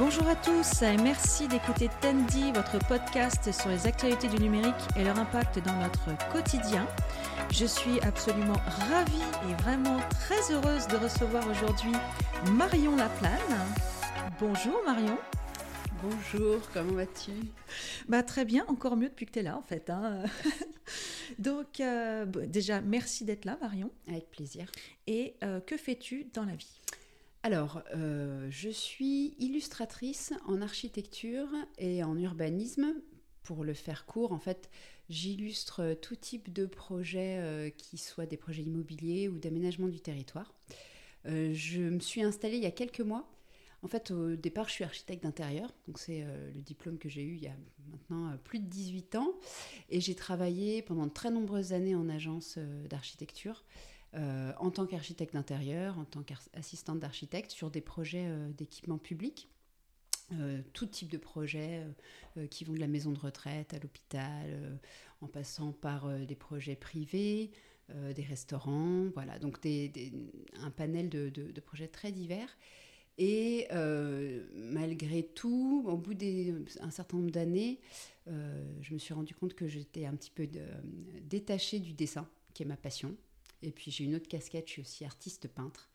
Bonjour à tous et merci d'écouter Tendi, votre podcast sur les actualités du numérique et leur impact dans notre quotidien. Je suis absolument ravie et vraiment très heureuse de recevoir aujourd'hui Marion Laplane. Bonjour Marion. Bonjour, comment vas-tu? Bah, Très bien, encore mieux depuis que tu es là en fait. Hein. Donc euh, déjà, merci d'être là Marion. Avec plaisir. Et euh, que fais-tu dans la vie? Alors, euh, je suis illustratrice en architecture et en urbanisme. Pour le faire court, en fait, j'illustre tout type de projets, qui soient des projets immobiliers ou d'aménagement du territoire. je me suis installée il y a quelques mois en fait, au départ, je suis architecte d'intérieur, donc c'est euh, le diplôme que j'ai eu il y a maintenant euh, plus de 18 ans. Et j'ai travaillé pendant de très nombreuses années en agence euh, en tant qu'architecte d'intérieur, en tant qu'assistante d'architecte, sur des projets d'équipement public. tout type de projets qui vont de la maison de retraite à l'hôpital, en passant par des projets privés, des restaurants, voilà, donc un panel de projets très divers. Et euh, malgré tout, au bout d'un certain nombre d'années, euh, je me suis rendu compte que j'étais un petit peu détachée du dessin, qui est ma passion. Et puis j'ai une autre casquette, je suis aussi artiste peintre.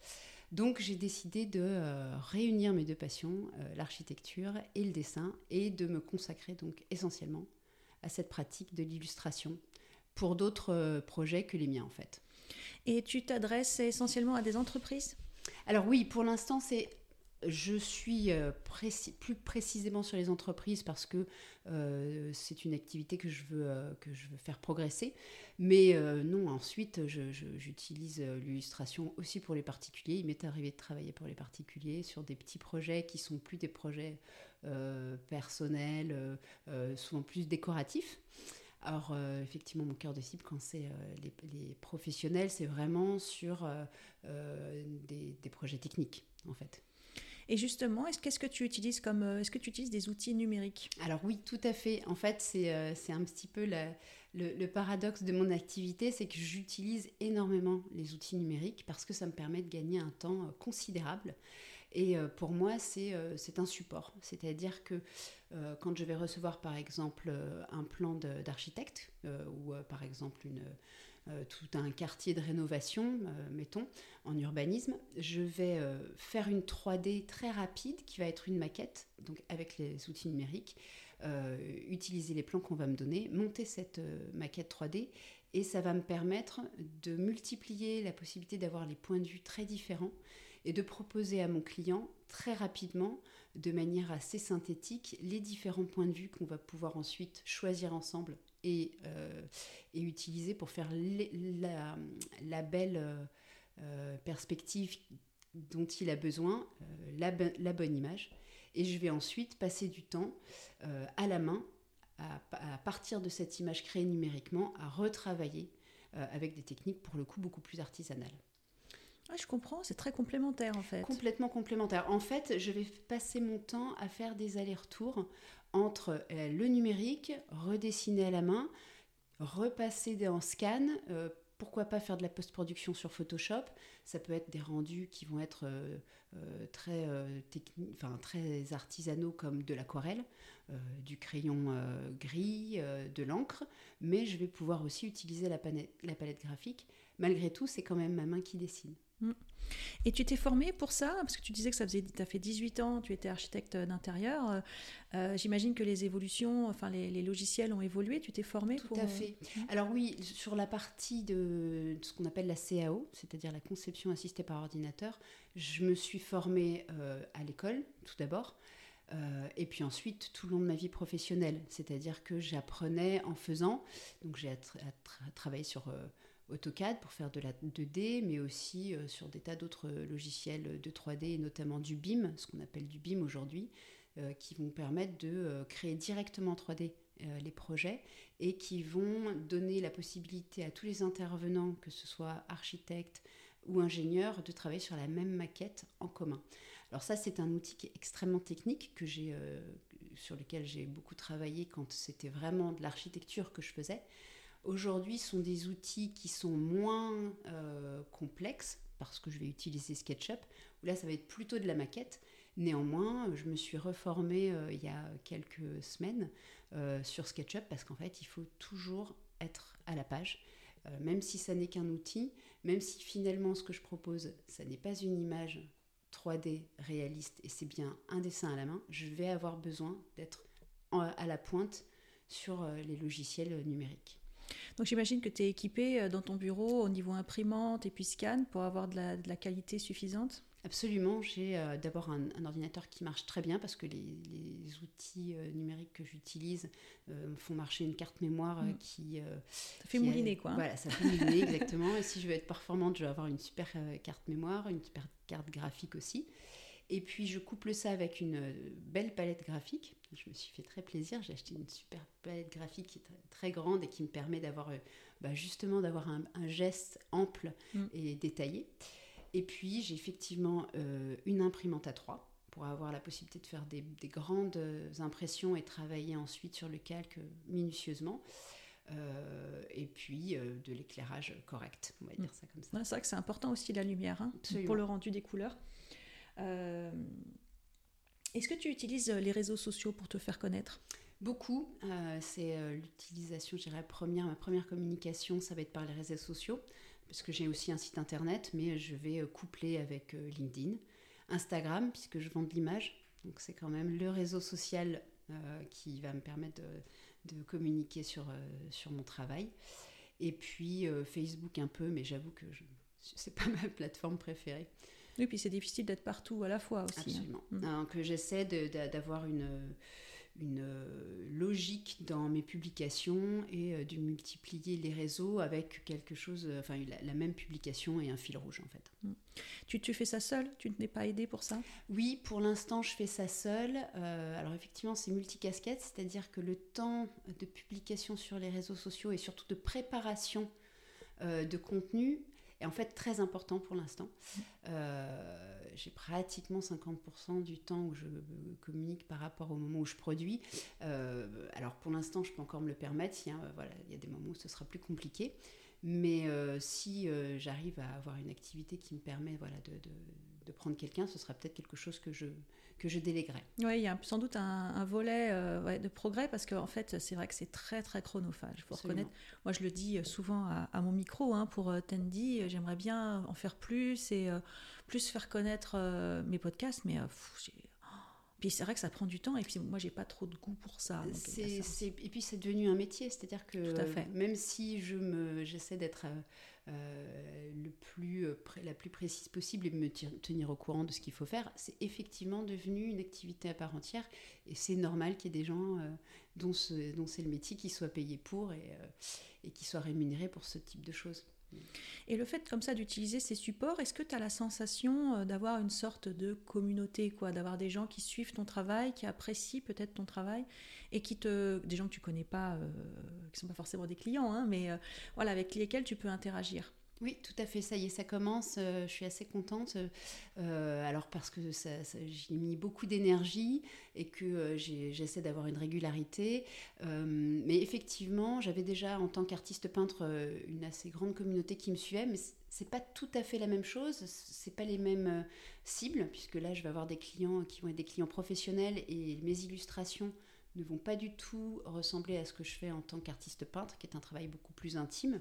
Donc j'ai décidé de euh, réunir mes deux passions, l'architecture et le dessin, et de me consacrer donc essentiellement à cette pratique de l'illustration pour d'autres projets que les miens en fait. Et tu t'adresses essentiellement à des entreprises? Alors oui, pour l'instant, c'est je suis euh, plus précisément sur les entreprises parce que euh, c'est une activité que je veux, euh, que je veux faire progresser. Mais non, ensuite, j'utilise l'illustration aussi pour les particuliers. Il m'est arrivé de travailler pour les particuliers sur des petits projets qui sont plus des projets personnels, souvent plus décoratifs. Alors, effectivement, mon cœur de cible, quand c'est les, professionnels, c'est vraiment sur des, des projets techniques, en fait. Et justement, est-ce qu'est-ce que tu utilises comme euh, est-ce que tu utilises des outils numériques? Alors oui, tout à fait. En fait, c'est euh, un petit peu le, paradoxe de mon activité, c'est que j'utilise énormément les outils numériques parce que ça me permet de gagner un temps euh, considérable. Et pour moi, c'est un support. C'est-à-dire que quand je vais recevoir, par exemple, un plan d'architecte ou, par exemple, une tout un quartier de rénovation, euh, mettons, en urbanisme, je vais euh, faire une 3D très rapide qui va être une maquette, donc avec les outils numériques, utiliser les plans qu'on va me donner, monter cette maquette 3D et ça va me permettre de multiplier la possibilité d'avoir les points de vue très différents et de proposer à mon client très rapidement, de manière assez synthétique, les différents points de vue qu'on va pouvoir ensuite choisir ensemble et, euh, utiliser pour faire la, belle euh, perspective dont il a besoin, euh, la, bonne image. Et je vais ensuite passer du temps à la main, à, partir de cette image créée numériquement, à retravailler avec des techniques pour le coup beaucoup plus artisanales. Ah, je comprends, c'est très complémentaire en fait. Complètement complémentaire. En fait, je vais passer mon temps à faire des allers-retours entre euh, le numérique, redessiner à la main, repasser en scan, euh, pourquoi pas faire de la post-production sur Photoshop Ça peut être des rendus qui vont être euh, très, enfin, très artisanaux comme de l'aquarelle, du crayon gris, de l'encre, mais je vais pouvoir aussi utiliser la palette graphique. Malgré tout, c'est quand même ma main qui dessine. Mm. Et tu t'es formée pour ça? Parce que tu disais que ça faisait, tu as fait 18 ans, tu étais architecte d'intérieur. Euh, euh, j'imagine que les évolutions, enfin les, logiciels ont évolué. Tu t'es formée Tout à fait. Euh, mm. Alors oui, sur la partie de, ce qu'on appelle la CAO, c'est-à-dire la conception assistée par ordinateur, je me suis formée à l'école, tout d'abord. et puis ensuite tout le long de ma vie professionnelle, c'est-à-dire que j'apprenais en faisant. Donc j'ai travaillé sur AutoCAD pour faire de la 2D, mais aussi euh, sur des tas d'autres logiciels de 3D, et notamment du BIM, ce qu'on appelle du BIM aujourd'hui, euh, qui vont permettre de euh, créer directement en 3D les projets et qui vont donner la possibilité à tous les intervenants, que ce soit architectes ou ingénieurs, de travailler sur la même maquette en commun. Alors ça, c'est un outil extrêmement technique que j'ai, sur lequel j'ai beaucoup travaillé quand c'était vraiment de l'architecture que je faisais aujourd'hui sont des outils qui sont moins euh, complexes, parce que je vais utiliser SketchUp, où là ça va être plutôt de la maquette, Néanmoins, je me suis reformée il y a quelques semaines sur SketchUp parce qu'en fait, il faut toujours être à la page. même si ça n'est qu'un outil, même si finalement ce que je propose, ça n'est pas une image 3D réaliste et c'est bien un dessin à la main, je vais avoir besoin d'être à la pointe sur euh, les logiciels numériques. Donc j'imagine que tu es équipé euh, dans ton bureau au niveau imprimante et puis scan pour avoir de la, qualité suffisante Absolument, j'ai euh, d'abord un, ordinateur qui marche très bien parce que les, outils numériques que j'utilise font marcher une carte mémoire mm. qui... ça fait mouliner quoi. Hein. Voilà, ça fait mouliner exactement. Et si je veux être performante, je vais avoir une super carte mémoire, une super carte graphique aussi. Et puis je couple ça avec une belle palette graphique. Je me suis fait très plaisir. J'ai acheté une super palette graphique qui est très grande et qui me permet d'avoir euh, bah, justement d'avoir un, geste ample mm. et détaillé. Et puis j'ai effectivement euh, une imprimante à 3 pour avoir la possibilité de faire des, grandes impressions et travailler ensuite sur le calque minutieusement. Euh, et puis de l'éclairage correct, on va dire mm. ça comme ça. c'est vrai que c'est important aussi la lumière hein, pour le rendu des couleurs. Euh, est-ce que tu utilises les réseaux sociaux pour te faire connaître? Beaucoup. Euh, c'est euh, l'utilisation, je dirais, première, ma première communication, ça va être par les réseaux sociaux, parce que j'ai aussi un site internet, mais je vais coupler avec LinkedIn, Instagram, puisque je vends de l'image. Donc c'est quand même le réseau social qui va me permettre de, communiquer sur, sur mon travail. Et puis Facebook un peu, mais j'avoue que ce n'est pas ma plateforme préférée. Oui, puis c'est difficile d'être partout à la fois aussi. Hein. Absolument. Mm. que j'essaie d'avoir une, une euh, logique dans mes publications et euh, de multiplier les réseaux avec quelque chose, euh, enfin la, même publication et un fil rouge en fait. Mm. Tu, tu, fais ça seul Tu ne t'es pas aidé pour ça? Oui, pour l'instant je fais ça seul. alors effectivement c'est multicasquette, c'est-à-dire que le temps de publication sur les réseaux sociaux et surtout de préparation de contenu est en fait très important pour l'instant. Euh, j'ai pratiquement 50% du temps où je communique par rapport au moment où je produis. Euh, alors pour l'instant, je peux encore me le permettre. Il y a, voilà, il y a des moments où ce sera plus compliqué. Mais euh, si j'arrive à avoir une activité qui me permet voilà, de, de prendre quelqu'un, ce sera peut-être quelque chose que je, que je déléguerai. Oui, il y a sans doute un, volet euh, de progrès parce qu'en en fait, c'est vrai que c'est très très chronophage. Il faut reconnaître. Moi, je le dis souvent à, mon micro hein, pour euh, Tendy, j'aimerais bien en faire plus et euh, plus faire connaître mes podcasts, mais puis c'est vrai que ça prend du temps et puis moi j'ai pas trop de goût pour ça. et puis c'est devenu un métier, c'est-à-dire que même si je me j'essaie d'être euh, le plus, euh, la plus précise possible et me tenir au courant de ce qu'il faut faire, c'est effectivement devenu une activité à part entière et c'est normal qu'il y ait des gens euh, dont, dont c'est le métier qui soient payés pour et, et qui soient rémunérés pour ce type de choses. Et le fait comme ça d'utiliser ces supports, est-ce que tu as la sensation d'avoir une sorte de communauté, quoi, d'avoir des gens qui suivent ton travail, qui apprécient peut-être ton travail et qui te, des gens que tu connais pas, euh, qui sont pas forcément des clients, hein, mais euh, voilà, avec lesquels tu peux interagir? Oui, tout à fait, ça y est, ça commence. Euh, je suis assez contente. alors parce que ça, j'ai mis beaucoup d'énergie et que j'essaie d'avoir une régularité. mais effectivement, j'avais déjà en tant qu'artiste peintre une assez grande communauté qui me suivait, mais c'est pas tout à fait la même chose. C'est pas les mêmes cibles puisque là, je vais avoir des clients qui vont être des clients professionnels et mes illustrations ne vont pas du tout ressembler à ce que je fais en tant qu'artiste peintre, qui est un travail beaucoup plus intime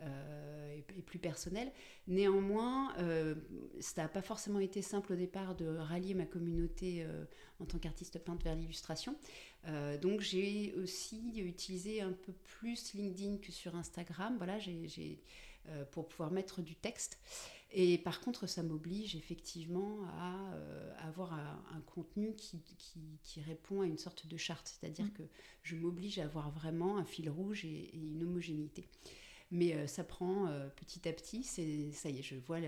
euh, et, plus personnel. Néanmoins, euh, ça n'a pas forcément été simple au départ de rallier ma communauté euh, en tant qu'artiste peintre vers l'illustration. donc j'ai aussi utilisé un peu plus LinkedIn que sur Instagram, voilà, j'ai, pour pouvoir mettre du texte. Et par contre, ça m'oblige effectivement à euh, avoir un, contenu qui, qui, répond à une sorte de charte, c'est-à-dire mm. que je m'oblige à avoir vraiment un fil rouge et, une homogénéité. Mais euh, ça prend euh, petit à petit, c'est ça y est, je vois que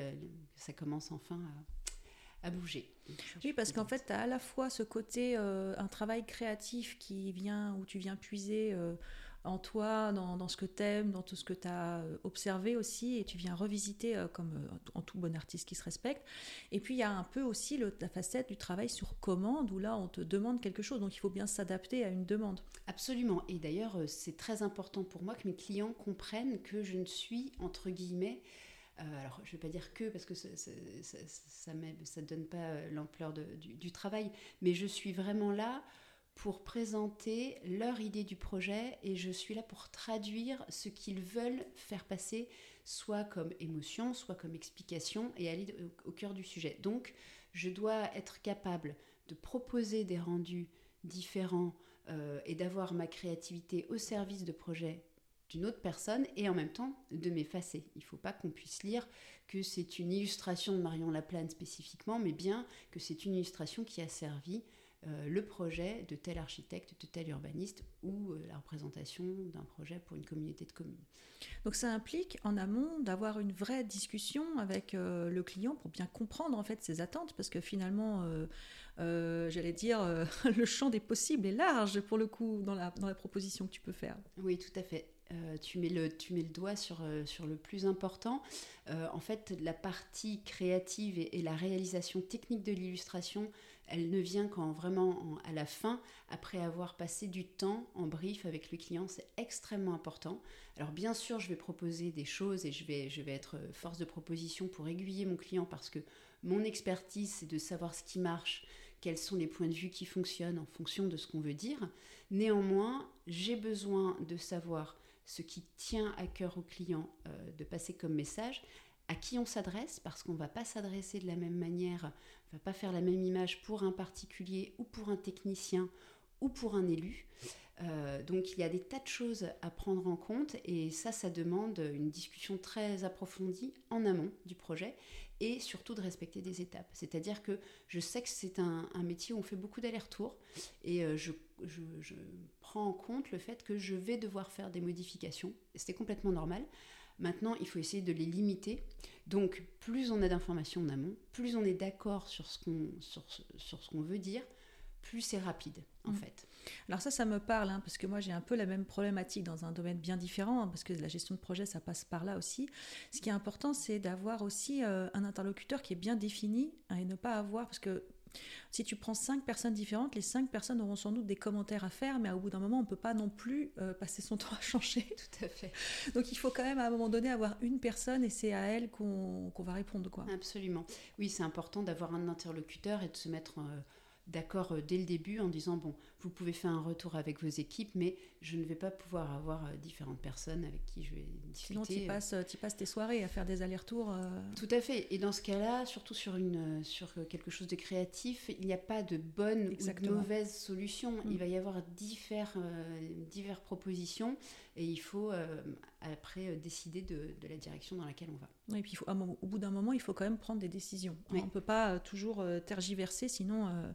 ça commence enfin à, à bouger. oui, parce qu'en fait, tu as à la fois ce côté, un travail créatif qui vient, où tu viens puiser en toi, dans, ce que tu aimes, dans tout ce que tu as euh, observé aussi, et tu viens revisiter euh, comme euh, en tout bon artiste qui se respecte. Et puis il y a un peu aussi la facette du travail sur commande, où là on te demande quelque chose, donc il faut bien s'adapter à une demande. Absolument, et d'ailleurs c'est très important pour moi que mes clients comprennent que je ne suis, entre guillemets, alors, je ne vais pas dire que, parce que ça ne donne pas l'ampleur du, travail, mais je suis vraiment là pour présenter leur idée du projet et je suis là pour traduire ce qu'ils veulent faire passer, soit comme émotion, soit comme explication et aller au cœur du sujet. Donc, je dois être capable de proposer des rendus différents euh, et d'avoir ma créativité au service de projets d'une autre personne et en même temps de m'effacer. Il ne faut pas qu'on puisse lire que c'est une illustration de Marion Laplane spécifiquement, mais bien que c'est une illustration qui a servi euh, le projet de tel architecte, de tel urbaniste ou euh, la représentation d'un projet pour une communauté de communes. Donc ça implique en amont d'avoir une vraie discussion avec euh, le client pour bien comprendre en fait ses attentes parce que finalement, j'allais dire, le champ des possibles est large pour le coup dans la, dans la proposition que tu peux faire. Oui, tout à fait. tu, mets le, tu mets le doigt sur, sur le plus important. en fait, la partie créative et, et la réalisation technique de l'illustration elle ne vient qu'en vraiment à la fin, après avoir passé du temps en brief avec le client. C'est extrêmement important. Alors bien sûr, je vais proposer des choses et je vais, être force de proposition pour aiguiller mon client parce que mon expertise, c'est de savoir ce qui marche, quels sont les points de vue qui fonctionnent en fonction de ce qu'on veut dire. Néanmoins, j'ai besoin de savoir ce qui tient à cœur au client euh, de passer comme message à qui on s'adresse, parce qu'on ne va pas s'adresser de la même manière, on ne va pas faire la même image pour un particulier ou pour un technicien ou pour un élu. Euh, donc il y a des tas de choses à prendre en compte et ça, ça demande une discussion très approfondie en amont du projet et surtout de respecter des étapes. C'est-à-dire que je sais que c'est un, métier où on fait beaucoup d'allers-retours et euh, je, prends en compte le fait que je vais devoir faire des modifications. C'est complètement normal. Maintenant, il faut essayer de les limiter. Donc, plus on a d'informations en amont, plus on est d'accord sur ce qu'on sur, sur ce qu'on veut dire, plus c'est rapide, en mm. fait. Alors ça, ça me parle, hein, parce que moi j'ai un peu la même problématique dans un domaine bien différent, hein, parce que la gestion de projet, ça passe par là aussi. Ce qui est important, c'est d'avoir aussi euh, un interlocuteur qui est bien défini hein, et ne pas avoir, parce que si tu prends cinq personnes différentes, les cinq personnes auront sans doute des commentaires à faire, mais au bout d'un moment, on ne peut pas non plus euh, passer son temps à changer. Tout à fait. Donc il faut quand même à un moment donné avoir une personne et c'est à elle qu'on va répondre. Quoi. Absolument. Oui, c'est important d'avoir un interlocuteur et de se mettre... Euh, d'accord euh, dès le début en disant bon, vous pouvez faire un retour avec vos équipes, mais je ne vais pas pouvoir avoir euh, différentes personnes avec qui je vais discuter. Sinon, tu passes, euh. passes tes soirées à faire des allers-retours. Tout à fait. Et dans ce cas-là, surtout sur, une, sur quelque chose de créatif, il n'y a pas de bonne ou de mauvaise solution. Il mm. va y avoir divers, diverses propositions et il faut après décider de, de la direction dans laquelle on va. Et puis, il faut, au bout d'un moment, il faut quand même prendre des décisions. On ne peut pas euh, toujours euh, tergiverser, sinon, euh,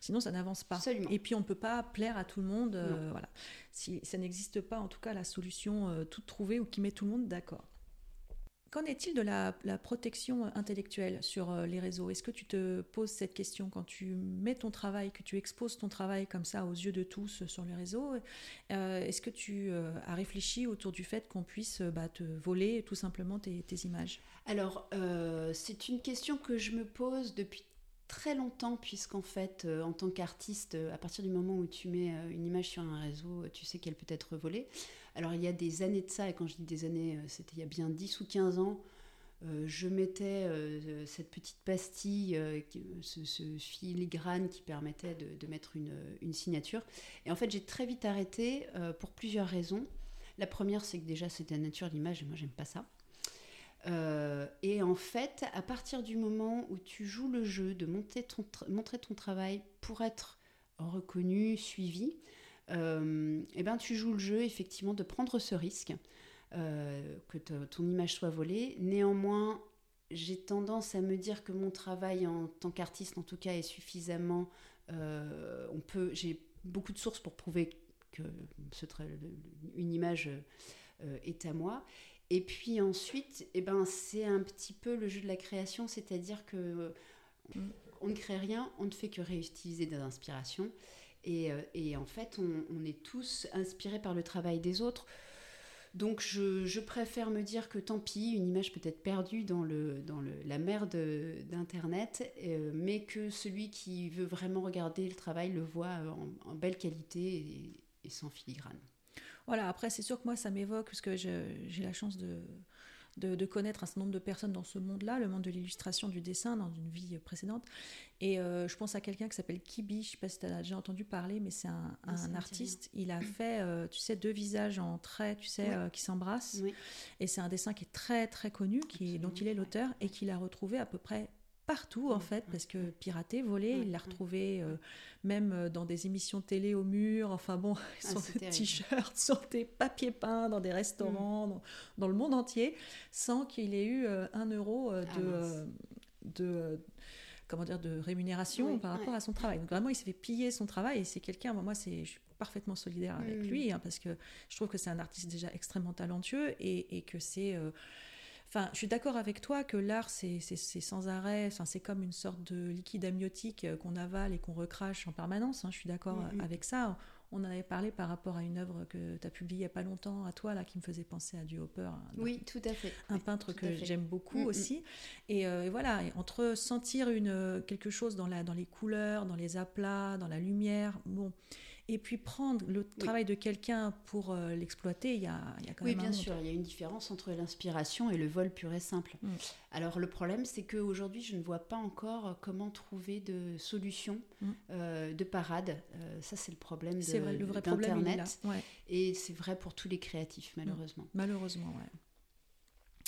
sinon ça n'avance pas. Et puis, on ne peut pas plaire à tout le monde. voilà. Si, ça n'existe pas, en tout cas, la solution toute trouvée ou qui met tout le monde d'accord. Qu'en est-il de la, protection intellectuelle sur euh, les réseaux? Est-ce que tu te poses cette question quand tu mets ton travail, que tu exposes ton travail comme ça aux yeux de tous sur les réseaux? Euh, Est-ce que tu euh, as réfléchi autour du fait qu'on puisse bah, te voler tout simplement tes, images? Alors, c'est une question que je me pose depuis très longtemps, puisqu'en fait, en tant qu'artiste, à partir du moment où tu mets une image sur un réseau, tu sais qu'elle peut être volée. Alors il y a des années de ça, et quand je dis des années, euh, c'était il y a bien 10 ou 15 ans, euh, je mettais euh, cette petite pastille, ce, filigrane qui permettait de, mettre une, signature. Et en fait, j'ai très vite arrêté pour plusieurs raisons. La première, c'est que déjà, c'était la nature de l'image, et moi, j'aime pas ça. Et en fait, à partir du moment où tu joues le jeu de montrer ton travail pour être reconnu, suivi, euh, eh ben, tu joues le jeu effectivement de prendre ce risque, euh, que ton image soit volée. Néanmoins, j'ai tendance à me dire que mon travail en tant qu'artiste, en tout cas, est suffisamment. Euh, on peut, j'ai beaucoup de sources pour prouver que ce, une image est à moi. Et puis ensuite, eh ben, c'est un petit peu le jeu de la création, c'est-à-dire que on ne crée rien, on ne fait que réutiliser des inspirations. Euh, et, en fait, on, est tous inspirés par le travail des autres. Donc je, préfère me dire que tant pis, une image peut être perdue dans, le, dans le, la mer d'Internet, euh, mais que celui qui veut vraiment regarder le travail le voit en, belle qualité et, sans filigrane. Voilà, après c'est sûr que moi ça m'évoque, parce que j'ai la chance de de, connaître un certain nombre de personnes dans ce monde-là, le monde de l'illustration, du dessin, dans une vie précédente. Et euh, je pense à quelqu'un qui s'appelle Kibi, je ne sais pas si tu as déjà entendu parler, mais c'est un, artiste. Il a fait, euh, tu sais, deux visages en traits, tu sais, euh, qui s'embrassent. Et c'est un dessin qui est très, très connu, qui, dont il est l'auteur, et qu'il a retrouvé à peu près partout en fait parce que piraté volé il l'a retrouvé même dans des émissions télé au mur enfin bon ah, sur des t-shirts sur des papiers peints dans des restaurants mm. dans, le monde entier sans qu'il ait eu un euro ah, de, de comment dire, de rémunération par rapport à son travail. Donc vraiment, il s'est fait piller son travail et c'est quelqu'un, moi, c'est, je suis parfaitement solidaire avec mm. lui hein, parce que je trouve que c'est un artiste déjà extrêmement talentueux et, et que c'est... Euh, enfin, je suis d'accord avec toi que l'art, c'est sans arrêt, enfin, c'est comme une sorte de liquide amniotique euh, qu'on avale et qu'on recrache en permanence. Hein, je suis d'accord mm, mm. avec ça. On en avait parlé par rapport à une œuvre que tu as publiée il n'y a pas longtemps à toi, là, qui me faisait penser à du Hopper. oui, tout à fait. Un peintre que j'aime beaucoup mm, mm. aussi. Euh, et, voilà, entre sentir une, quelque chose dans, la, dans les couleurs, dans les aplats, dans la lumière, bon, et puis prendre le travail de quelqu'un pour euh, l'exploiter, il y a, y a quand même. Oui, bien sûr, il y a une différence entre l'inspiration et le vol pur et simple. Mm. Alors le problème, c'est qu'aujourd'hui, je ne vois pas encore euh, comment trouver de solutions mm. euh, de parade. ça, c'est le problème d'Internet. Et c'est vrai pour tous les créatifs, malheureusement. Malheureusement, ouais.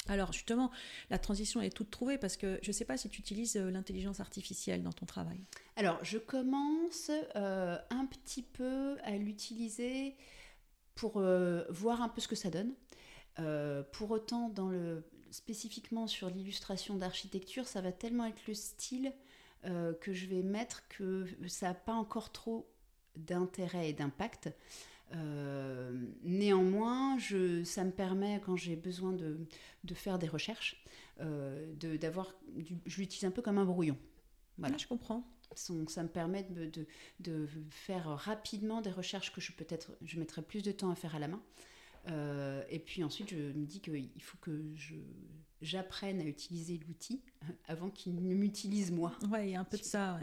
Alors justement, la transition est toute trouvée parce que je ne sais pas si tu utilises euh, l'intelligence artificielle dans ton travail. Alors je commence euh, un petit peu à l'utiliser pour euh, voir un peu ce que ça donne. pour autant, dans le, spécifiquement sur l'illustration d'architecture, ça va tellement être le style que je vais mettre que ça n'a pas encore trop d'intérêt et d'impact. Euh, néanmoins, je, ça me permet, quand j'ai besoin de, de, faire des recherches, euh, d'avoir, je l'utilise un peu comme un brouillon. Voilà, je comprends. Donc, ça me permet de, de, de, faire rapidement des recherches que je peut-être je mettrais plus de temps à faire à la main. Euh, et puis ensuite, je me dis qu'il faut que j'apprenne à utiliser l'outil avant qu'il ne m'utilise moi. Ouais, il y a un peu de ça.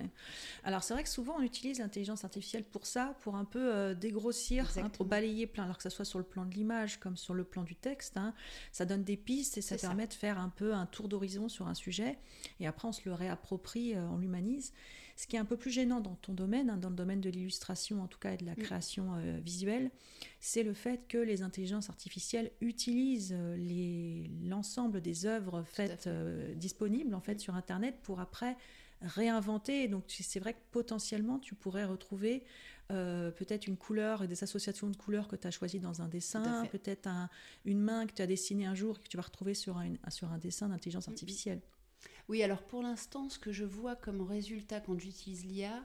Alors c'est vrai que souvent on utilise l'intelligence artificielle pour ça, pour un peu euh, dégrossir, hein, pour balayer plein, alors que ce soit sur le plan de l'image comme sur le plan du texte. Hein. ça donne des pistes et ça permet de faire un peu un tour d'horizon sur un sujet. Et après on se le réapproprie, euh, on l'humanise. Ce qui est un peu plus gênant dans ton domaine, hein, dans le domaine de l'illustration en tout cas et de la mm. création euh, visuelle, c'est le fait que les intelligences artificielles utilisent euh, l'ensemble des œuvres faites euh, disponibles en fait sur Internet pour après réinventer. Donc c'est vrai que potentiellement tu pourrais retrouver peut-être une couleur et des associations de couleurs que tu as choisies dans un dessin, peut-être une main que tu as dessinée un jour et que tu vas retrouver sur un, sur un dessin d'intelligence artificielle. Oui, alors pour l'instant, ce que je vois comme résultat quand j'utilise l'IA,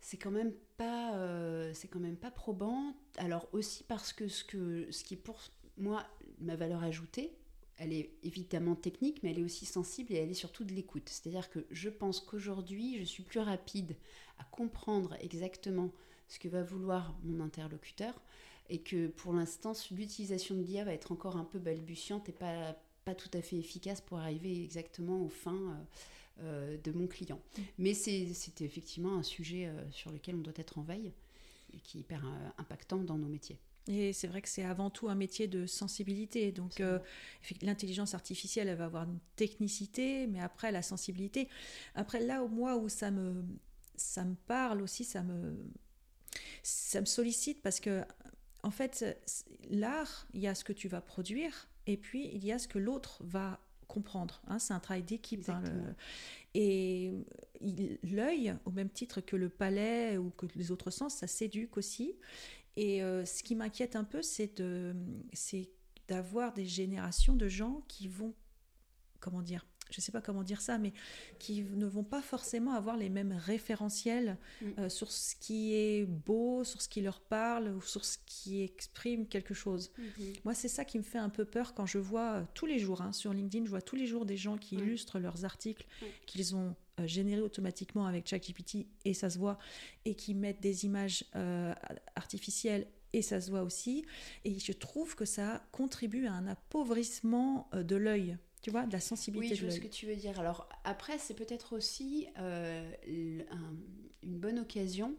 c'est quand même pas, euh, c'est quand même pas probant. Alors aussi parce que ce que ce qui est pour moi ma valeur ajoutée, elle est évidemment technique, mais elle est aussi sensible et elle est surtout de l'écoute. C'est-à-dire que je pense qu'aujourd'hui, je suis plus rapide à comprendre exactement ce que va vouloir mon interlocuteur et que pour l'instant, l'utilisation de l'IA va être encore un peu balbutiante et pas tout à fait efficace pour arriver exactement aux fins euh, euh, de mon client. Mm. Mais c'est effectivement un sujet euh, sur lequel on doit être en veille et qui est hyper impactant dans nos métiers. Et c'est vrai que c'est avant tout un métier de sensibilité. Donc l'intelligence artificielle, elle va avoir une technicité, mais après la sensibilité. Après là, au moi, où ça me, ça me parle aussi, ça me, ça me sollicite parce que, en fait, l'art, il y a ce que tu vas produire, et puis il y a ce que l'autre va comprendre. Hein, c'est un travail d'équipe. Hein, et l'œil, au même titre que le palais ou que les autres sens, ça s'éduque aussi. Et euh, ce qui m'inquiète un peu, c'est d'avoir des générations de gens qui vont, comment dire, je ne sais pas comment dire ça, mais qui ne vont pas forcément avoir les mêmes référentiels mm. euh, sur ce qui est beau, sur ce qui leur parle ou sur ce qui exprime quelque chose. Mm-hmm. Moi, c'est ça qui me fait un peu peur quand je vois euh, tous les jours hein, sur LinkedIn, je vois tous les jours des gens qui illustrent leurs articles qu'ils ont générés automatiquement avec ChatGPT et ça se voit, et qui mettent des images artificielles et ça se voit aussi. Et je trouve que ça contribue à un appauvrissement de l'œil tu vois, de la sensibilité. Oui, je vois ce que tu veux dire. Alors après, c'est peut-être aussi euh, une bonne occasion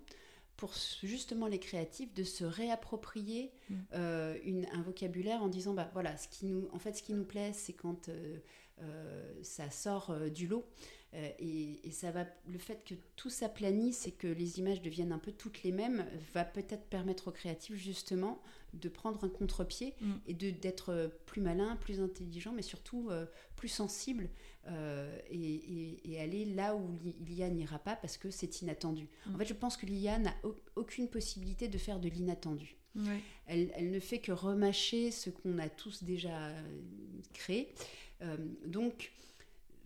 pour justement les créatifs de se réapproprier Mm. euh, une- un vocabulaire en disant bah voilà ce qui nous en fait ce qui nous plaît c'est quand euh, euh, ça sort euh, du lot Euh, et, et ça va le fait que tout s'aplanisse et que les images deviennent un peu toutes les mêmes va peut-être permettre aux créatifs justement de prendre un contre-pied Mm. et de d'être plus malin plus intelligent mais surtout euh, plus sensible euh, et, et- et aller là où l'I- l'IA n'ira pas parce que c'est inattendu. Mm. En fait, je pense que l'IA n'a au- aucune possibilité de faire de l'inattendu. Ouais. Elle, elle ne fait que remâcher ce qu'on a tous déjà euh, créé. Euh, donc,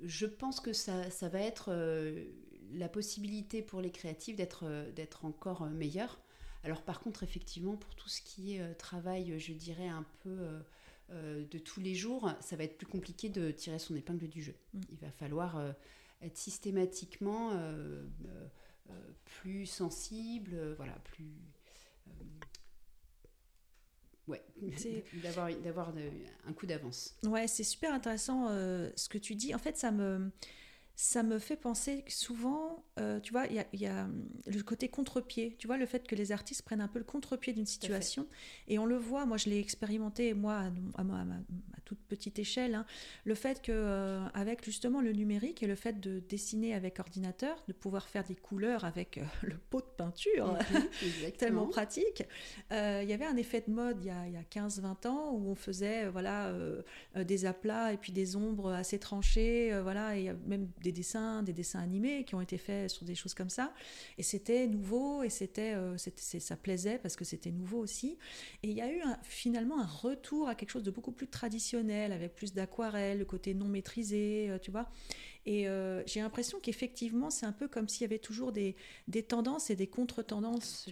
je pense que ça, ça va être euh, la possibilité pour les créatifs d'être euh, d'être encore euh, meilleurs. Alors par contre, effectivement, pour tout ce qui est travail, je dirais un peu de tous les jours, ça va être plus compliqué de tirer son épingle du jeu. Mm. Il va falloir être systématiquement plus sensible, voilà, plus... euh, ouais, d'avoir d'avoir de- un coup d'avance. Ouais, c'est super intéressant euh, ce que tu dis. En fait, ça me, ça me fait penser que souvent, euh, tu vois, il y a, il y a, hum, le côté contre-pied. Tu vois, le fait que les artistes prennent un peu le contre-pied d'une situation. Et on le voit, moi je l'ai expérimenté, moi, à, à ma, à ma- à toute petite échelle, hein, le fait que euh, avec justement le numérique et le fait de dessiner avec ordinateur, de pouvoir faire des couleurs avec euh, le pot de peinture, Mhm, tellement pratique. Il y avait un effet de mode il y a, y a 15-20 ans où on faisait voilà, des aplats et puis des ombres assez tranchées. voilà, et même des dessins, des dessins animés qui ont été faits sur des choses comme ça. Et c'était nouveau et c'était, euh, ça plaisait parce que c'était nouveau aussi. Et il y a eu finalement un retour à quelque chose de beaucoup plus traditionnel, avec plus d'aquarelle, le côté non maîtrisé, euh, tu vois. Et euh, j'ai l'impression qu'effectivement, c'est un peu comme s'il y avait toujours des, des tendances et des contre-tendances.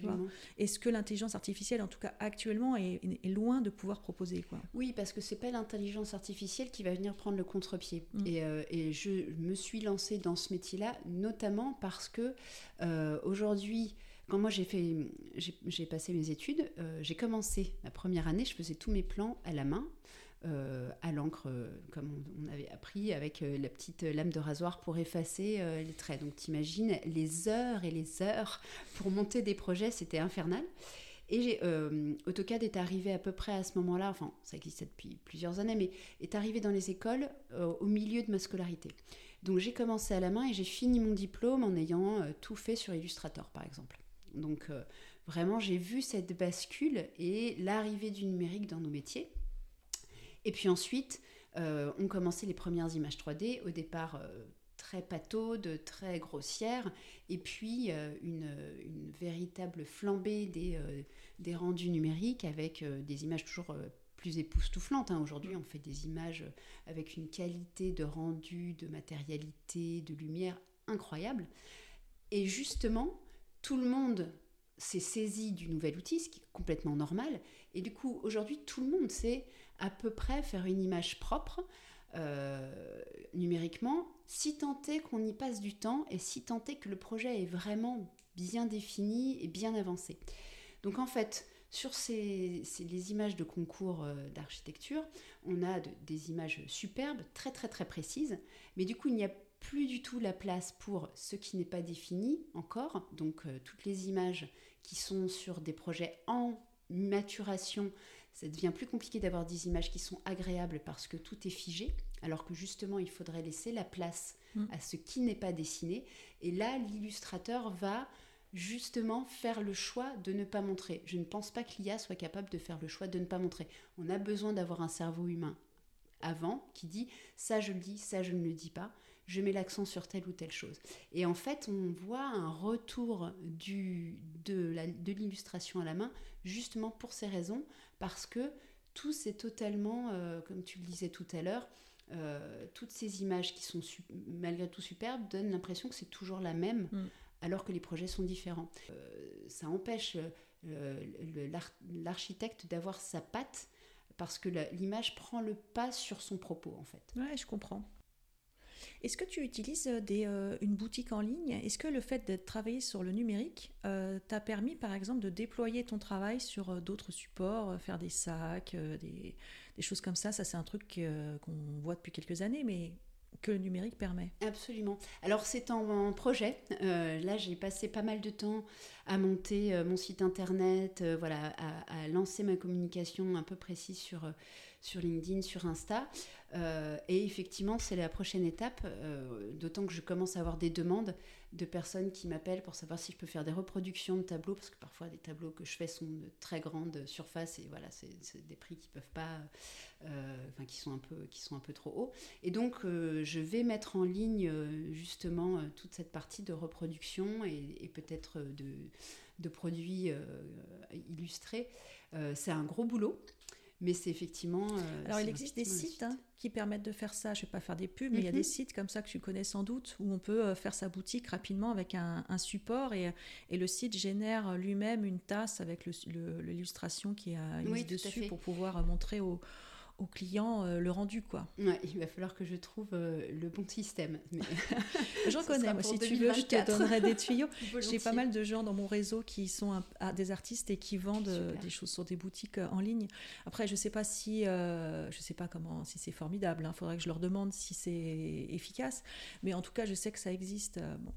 Et ce que l'intelligence artificielle, en tout cas actuellement, est, est loin de pouvoir proposer. Quoi? Oui, parce que c'est pas l'intelligence artificielle qui va venir prendre le contre-pied. Mm. Et, euh, et je me suis lancée dans ce métier-là, notamment parce que euh, aujourd'hui, quand moi j'ai fait, j'ai passé mes études, euh, j'ai commencé ma première année, je faisais tous mes plans à la main. Euh, à l'encre, euh, comme on, avait appris, avec euh, la petite lame de rasoir pour effacer les traits. Donc t'imagines les heures et les heures pour monter des projets, c'était infernal. Et AutoCAD est arrivé à peu près à ce moment-là, enfin ça existait depuis plusieurs années, mais est arrivé dans les écoles au milieu de ma scolarité. Donc j'ai commencé à la main et j'ai fini mon diplôme en ayant tout fait sur Illustrator par exemple. Donc vraiment j'ai vu cette bascule et l'arrivée du numérique dans nos métiers. Et puis ensuite, euh, on commençait les premières images 3D, au départ euh, très pataudes, très grossières, et puis euh, une, véritable flambée des, euh, rendus numériques avec euh, des images toujours plus époustouflantes. hein. Aujourd'hui, on fait des images avec une qualité de rendu, de matérialité, de lumière incroyable. Et justement, tout le monde s'est saisi du nouvel outil, ce qui est complètement normal. Et du coup, aujourd'hui, tout le monde sait à peu près faire une image propre euh, numériquement, si tant est qu'on y passe du temps et si tant est que le projet est vraiment bien défini et bien avancé. Donc en fait, sur ces, les images de concours euh, d'architecture, on a de- des images superbes, très très très précises, mais du coup il n'y a plus du tout la place pour ce qui n'est pas défini encore, donc euh, toutes les images qui sont sur des projets en maturation, ça devient plus compliqué d'avoir des images qui sont agréables parce que tout est figé, alors que justement il faudrait laisser la place Mm. à ce qui n'est pas dessiné. Et là, l'illustrateur va justement faire le choix de ne pas montrer. Je ne pense pas que l'IA soit capable de faire le choix de ne pas montrer. On a besoin d'avoir un cerveau humain avant qui dit ça je le dis, ça je ne le dis pas, je mets l'accent sur telle ou telle chose. Et en fait, on voit un retour du, de l'illustration à la main justement pour ces raisons, parce que tout c'est totalement, euh, comme tu le disais tout à l'heure, euh, toutes ces images qui sont malgré tout superbes donnent l'impression que c'est toujours la même, Mm. alors que les projets sont différents. Euh, ça empêche l'architecte d'avoir sa patte parce que l'image prend le pas sur son propos en fait. Ouais, je comprends. Est-ce que tu utilises euh, des, euh, une boutique en ligne? Est-ce que le fait de travailler sur le numérique euh, t'a permis, par exemple, de déployer ton travail sur d'autres supports, faire des sacs, des, choses comme ça? Ça, c'est un truc qu'on voit depuis quelques années, mais que le numérique permet. Absolument. Alors c'est en, projet. Là, j'ai passé pas mal de temps à monter mon site internet, voilà, à, lancer ma communication un peu précise sur, sur LinkedIn, sur Insta. et effectivement, c'est la prochaine étape, d'autant que je commence à avoir des demandes de personnes qui m'appellent pour savoir si je peux faire des reproductions de tableaux, parce que parfois des tableaux que je fais sont de très grande surface et voilà, c'est des prix qui peuvent pas, euh, enfin qui sont un peu, trop hauts. Et donc euh, je vais mettre en ligne euh, justement toute cette partie de reproduction et, peut-être de, produits illustrés. c'est un gros boulot. Mais c'est effectivement. Alors, il existe des sites hein, qui permettent de faire ça. Je ne vais pas faire des pubs, mais il y a des mhm. sites comme ça que tu connais sans doute où on peut faire sa boutique rapidement avec un, support et, et, le site génère lui-même une tasse avec l'illustration qui est mise dessus pour pouvoir montrer aux au client euh, le rendu quoi. Ouais, il va falloir que je trouve euh, le bon système. J'en connais, moi si tu veux, je te donnerai des tuyaux. J'ai pas mal de gens dans mon réseau qui sont des artistes et qui vendent euh, des choses sur des boutiques en ligne. Après, je sais pas si, je sais pas comment, si c'est formidable. Il hein. faudrait que je leur demande si c'est efficace, mais en tout cas, je sais que ça existe. Bon.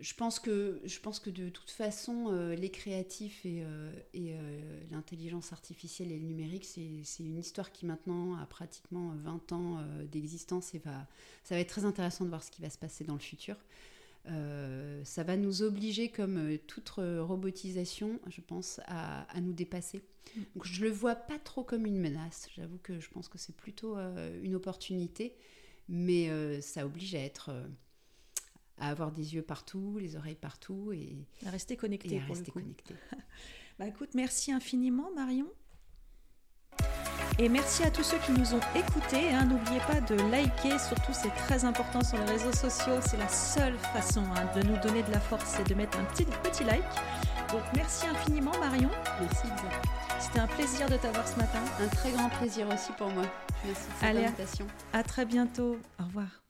Je pense que, je pense que de toute façon, euh, les créatifs et, euh, et euh, l'intelligence artificielle et le numérique, c'est une histoire qui maintenant a pratiquement 20 ans d'existence et va, ça va être très intéressant de voir ce qui va se passer dans le futur. ça va nous obliger, comme toute robotisation, je pense, à, à nous dépasser. Mm. Donc je le vois pas trop comme une menace. J'avoue que je pense que c'est plutôt une opportunité, mais ça oblige à être à avoir des yeux partout, les oreilles partout et à rester connecté. Et à rester connecté. bah écoute, merci infiniment Marion. Et merci à tous ceux qui nous ont écoutés. Hein. N'oubliez pas de liker, surtout c'est très important sur les réseaux sociaux. C'est la seule façon hein, de nous donner de la force, c'est de mettre un petit, petit like. Donc merci infiniment Marion. Merci C'était un plaisir de t'avoir ce matin. Un très grand plaisir aussi pour moi. Merci de cette invitation. À très bientôt. Au revoir.